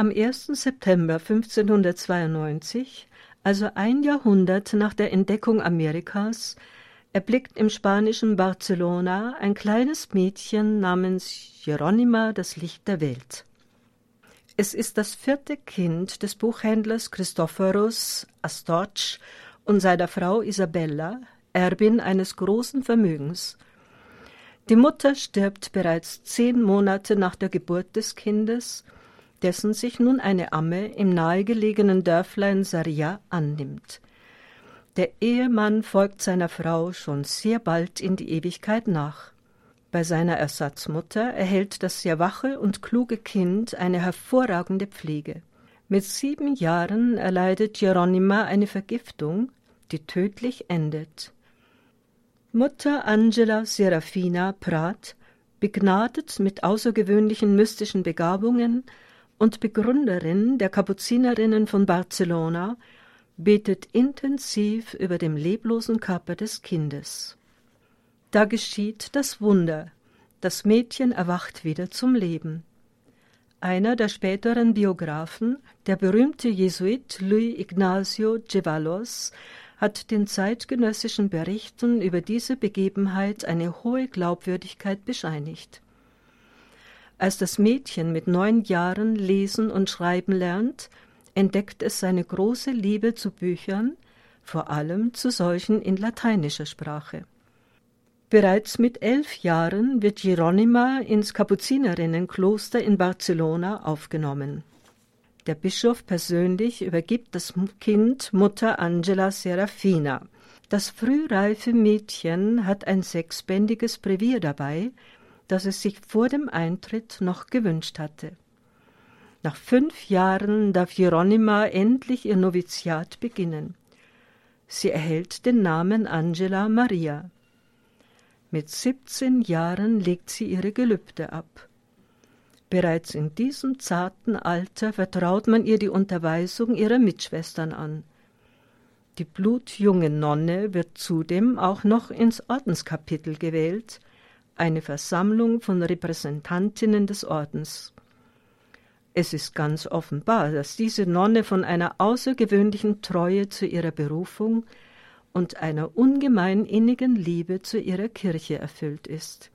Am 1. September 1592, also ein Jahrhundert nach der Entdeckung Amerikas, erblickt im spanischen Barcelona ein kleines Mädchen namens Jeronima das Licht der Welt. Es ist das vierte Kind des Buchhändlers Christophorus Astorch und seiner Frau Isabella, Erbin eines großen Vermögens. Die Mutter stirbt bereits zehn Monate nach der Geburt des Kindes, dessen sich nun eine Amme im nahegelegenen Dörflein Saria annimmt. Der Ehemann folgt seiner Frau schon sehr bald in die Ewigkeit nach. Bei seiner Ersatzmutter erhält das sehr wache und kluge Kind eine hervorragende Pflege. Mit sieben Jahren erleidet Hieronyma eine Vergiftung, die tödlich endet. Mutter Angela Serafina Prat, begnadet mit außergewöhnlichen mystischen Begabungen und Begründerin der Kapuzinerinnen von Barcelona, betet intensiv über dem leblosen Körper des Kindes. Da geschieht das Wunder. Das Mädchen erwacht wieder zum Leben. Einer der späteren Biografen, der berühmte Jesuit Luis Ignacio Ceballos, hat den zeitgenössischen Berichten über diese Begebenheit eine hohe Glaubwürdigkeit bescheinigt. Als das Mädchen mit neun Jahren lesen und schreiben lernt, entdeckt es seine große Liebe zu Büchern, vor allem zu solchen in lateinischer Sprache. Bereits mit elf Jahren wird Hieronyma ins Kapuzinerinnenkloster in Barcelona aufgenommen. Der Bischof persönlich übergibt das Kind Mutter Angela Serafina. Das frühreife Mädchen hat ein sechsbändiges Brevier dabei, das es sich vor dem Eintritt noch gewünscht hatte. Nach fünf Jahren darf Hieronyma endlich ihr Noviziat beginnen. Sie erhält den Namen Angela Maria. Mit 17 Jahren legt sie ihre Gelübde ab. Bereits in diesem zarten Alter vertraut man ihr die Unterweisung ihrer Mitschwestern an. Die blutjunge Nonne wird zudem auch noch ins Ordenskapitel gewählt, eine Versammlung von Repräsentantinnen des Ordens. Es ist ganz offenbar, dass diese Nonne von einer außergewöhnlichen Treue zu ihrer Berufung und einer ungemein innigen Liebe zu ihrer Kirche erfüllt ist.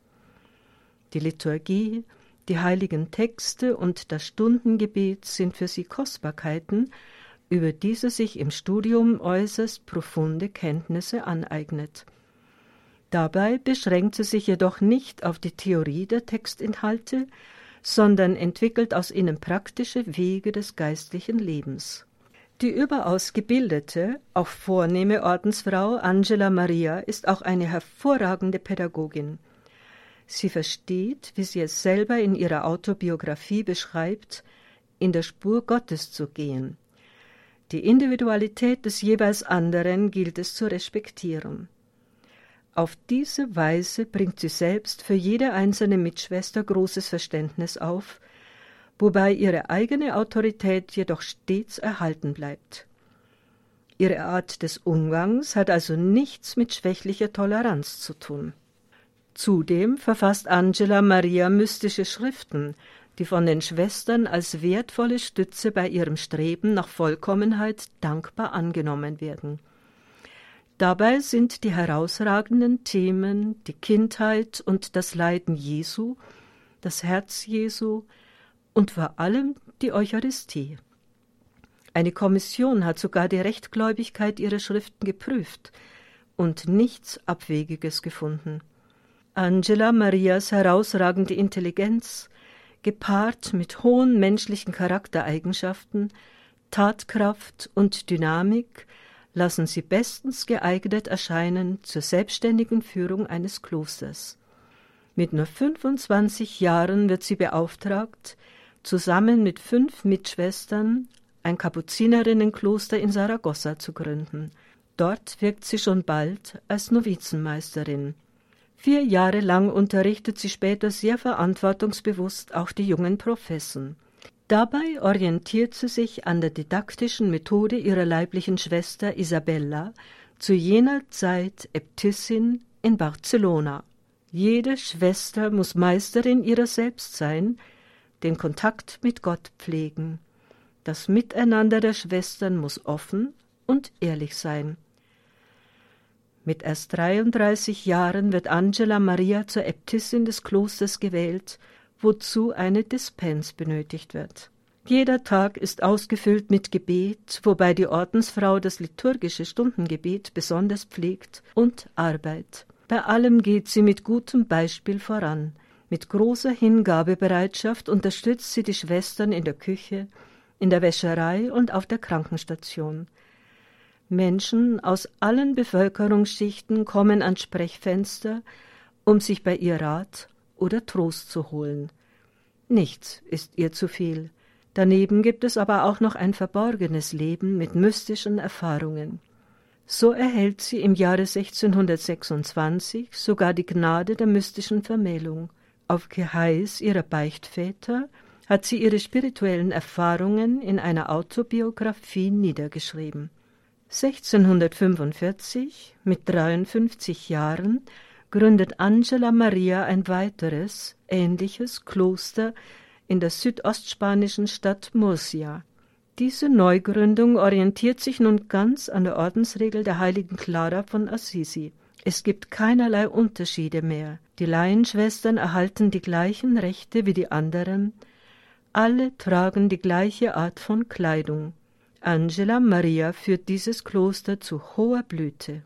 Die Liturgie, die heiligen Texte und das Stundengebet sind für sie Kostbarkeiten, über die sie sich im Studium äußerst profunde Kenntnisse aneignet. Dabei beschränkt sie sich jedoch nicht auf die Theorie der Textinhalte, sondern entwickelt aus ihnen praktische Wege des geistlichen Lebens. Die überaus gebildete, auch vornehme Ordensfrau Angela Maria ist auch eine hervorragende Pädagogin. Sie versteht, wie sie es selber in ihrer Autobiografie beschreibt, in der Spur Gottes zu gehen. Die Individualität des jeweils anderen gilt es zu respektieren. Auf diese Weise bringt sie selbst für jede einzelne Mitschwester großes Verständnis auf, wobei ihre eigene Autorität jedoch stets erhalten bleibt. Ihre Art des Umgangs hat also nichts mit schwächlicher Toleranz zu tun. Zudem verfasst Angela Maria mystische Schriften, die von den Schwestern als wertvolle Stütze bei ihrem Streben nach Vollkommenheit dankbar angenommen werden. Dabei sind die herausragenden Themen die Kindheit und das Leiden Jesu, das Herz Jesu, und vor allem die Eucharistie. Eine Kommission hat sogar die Rechtgläubigkeit ihrer Schriften geprüft und nichts Abwegiges gefunden. Angela Marias herausragende Intelligenz, gepaart mit hohen menschlichen Charaktereigenschaften, Tatkraft und Dynamik, lassen sie bestens geeignet erscheinen zur selbstständigen Führung eines Klosters. Mit nur 25 Jahren wird sie beauftragt, zusammen mit fünf Mitschwestern ein Kapuzinerinnenkloster in Saragossa zu gründen. Dort wirkt sie schon bald als Novizenmeisterin. Vier Jahre lang unterrichtet sie später sehr verantwortungsbewusst auch die jungen Professen. Dabei orientiert sie sich an der didaktischen Methode ihrer leiblichen Schwester Isabella, zu jener Zeit Äbtissin in Barcelona. Jede Schwester muss Meisterin ihrer selbst sein, den Kontakt mit Gott pflegen. Das Miteinander der Schwestern muss offen und ehrlich sein. Mit erst 33 Jahren wird Angela Maria zur Äbtissin des Klosters gewählt, wozu eine Dispens benötigt wird. Jeder Tag ist ausgefüllt mit Gebet, wobei die Ordensfrau das liturgische Stundengebet besonders pflegt, und Arbeit. Bei allem geht sie mit gutem Beispiel voran. Mit großer Hingabebereitschaft unterstützt sie die Schwestern in der Küche, in der Wäscherei und auf der Krankenstation. Menschen aus allen Bevölkerungsschichten kommen ans Sprechfenster, um sich bei ihr Rat oder Trost zu holen. Nichts ist ihr zu viel. Daneben gibt es aber auch noch ein verborgenes Leben mit mystischen Erfahrungen. So erhält sie im Jahre 1626 sogar die Gnade der mystischen Vermählung. Auf Geheiß ihrer Beichtväter hat sie ihre spirituellen Erfahrungen in einer Autobiografie niedergeschrieben. 1645, mit 53 Jahren, gründet Angela Maria ein weiteres, ähnliches Kloster in der südostspanischen Stadt Murcia. Diese Neugründung orientiert sich nun ganz an der Ordensregel der heiligen Clara von Assisi. Es gibt keinerlei Unterschiede mehr. Die Laienschwestern erhalten die gleichen Rechte wie die anderen. Alle tragen die gleiche Art von Kleidung. Angela Maria führt dieses Kloster zu hoher Blüte.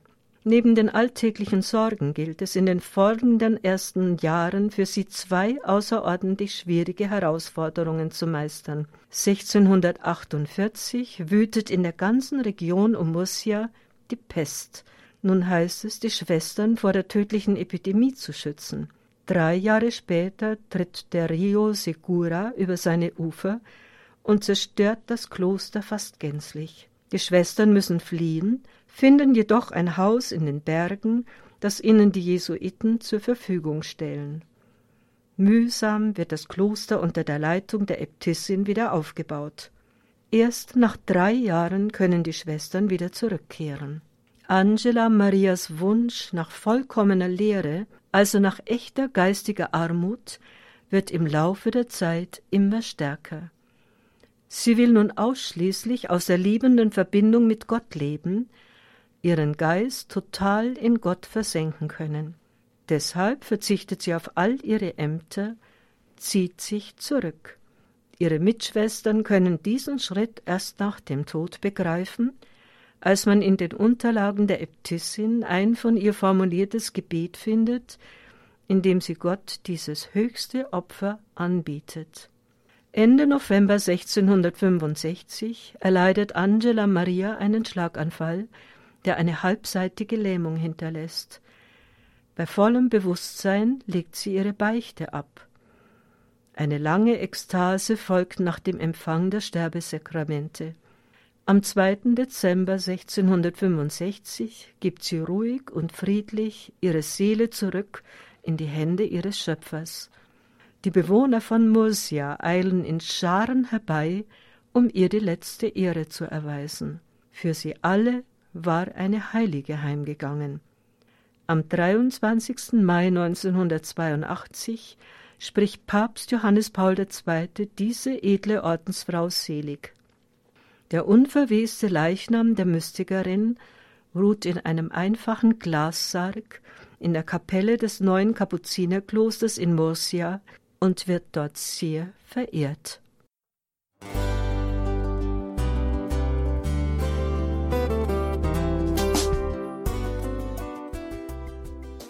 Neben den alltäglichen Sorgen gilt es in den folgenden ersten Jahren für sie zwei außerordentlich schwierige Herausforderungen zu meistern. 1648 wütet in der ganzen Region um Murcia die Pest. Nun heißt es, die Schwestern vor der tödlichen Epidemie zu schützen. Drei Jahre später tritt der Rio Segura über seine Ufer und zerstört das Kloster fast gänzlich. Die Schwestern müssen fliehen, finden jedoch ein Haus in den Bergen, das ihnen die Jesuiten zur Verfügung stellen. Mühsam wird das Kloster unter der Leitung der Äbtissin wieder aufgebaut. Erst nach drei Jahren können die Schwestern wieder zurückkehren. Angela Marias Wunsch nach vollkommener Lehre, also nach echter geistiger Armut, wird im Laufe der Zeit immer stärker. Sie will nun ausschließlich aus der liebenden Verbindung mit Gott leben, ihren Geist total in Gott versenken können. Deshalb verzichtet sie auf all ihre Ämter, zieht sich zurück. Ihre Mitschwestern können diesen Schritt erst nach dem Tod begreifen, als man in den Unterlagen der Äbtissin ein von ihr formuliertes Gebet findet, in dem sie Gott dieses höchste Opfer anbietet. Ende November 1665 erleidet Angela Maria einen Schlaganfall, der eine halbseitige Lähmung hinterlässt. Bei vollem Bewusstsein legt sie ihre Beichte ab. Eine lange Ekstase folgt nach dem Empfang der Sterbesakramente. Am 2. Dezember 1665 gibt sie ruhig und friedlich ihre Seele zurück in die Hände ihres Schöpfers. Die Bewohner von Murcia eilen in Scharen herbei, um ihr die letzte Ehre zu erweisen. Für sie alle war eine Heilige heimgegangen. Am 23. Mai 1982 spricht Papst Johannes Paul II. diese edle Ordensfrau selig. Der unverweste Leichnam der Mystikerin ruht in einem einfachen Glassarg in der Kapelle des neuen Kapuzinerklosters in Murcia und wird dort sehr verehrt.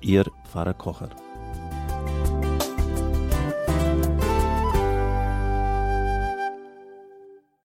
Ihr Pfarrer Kocher.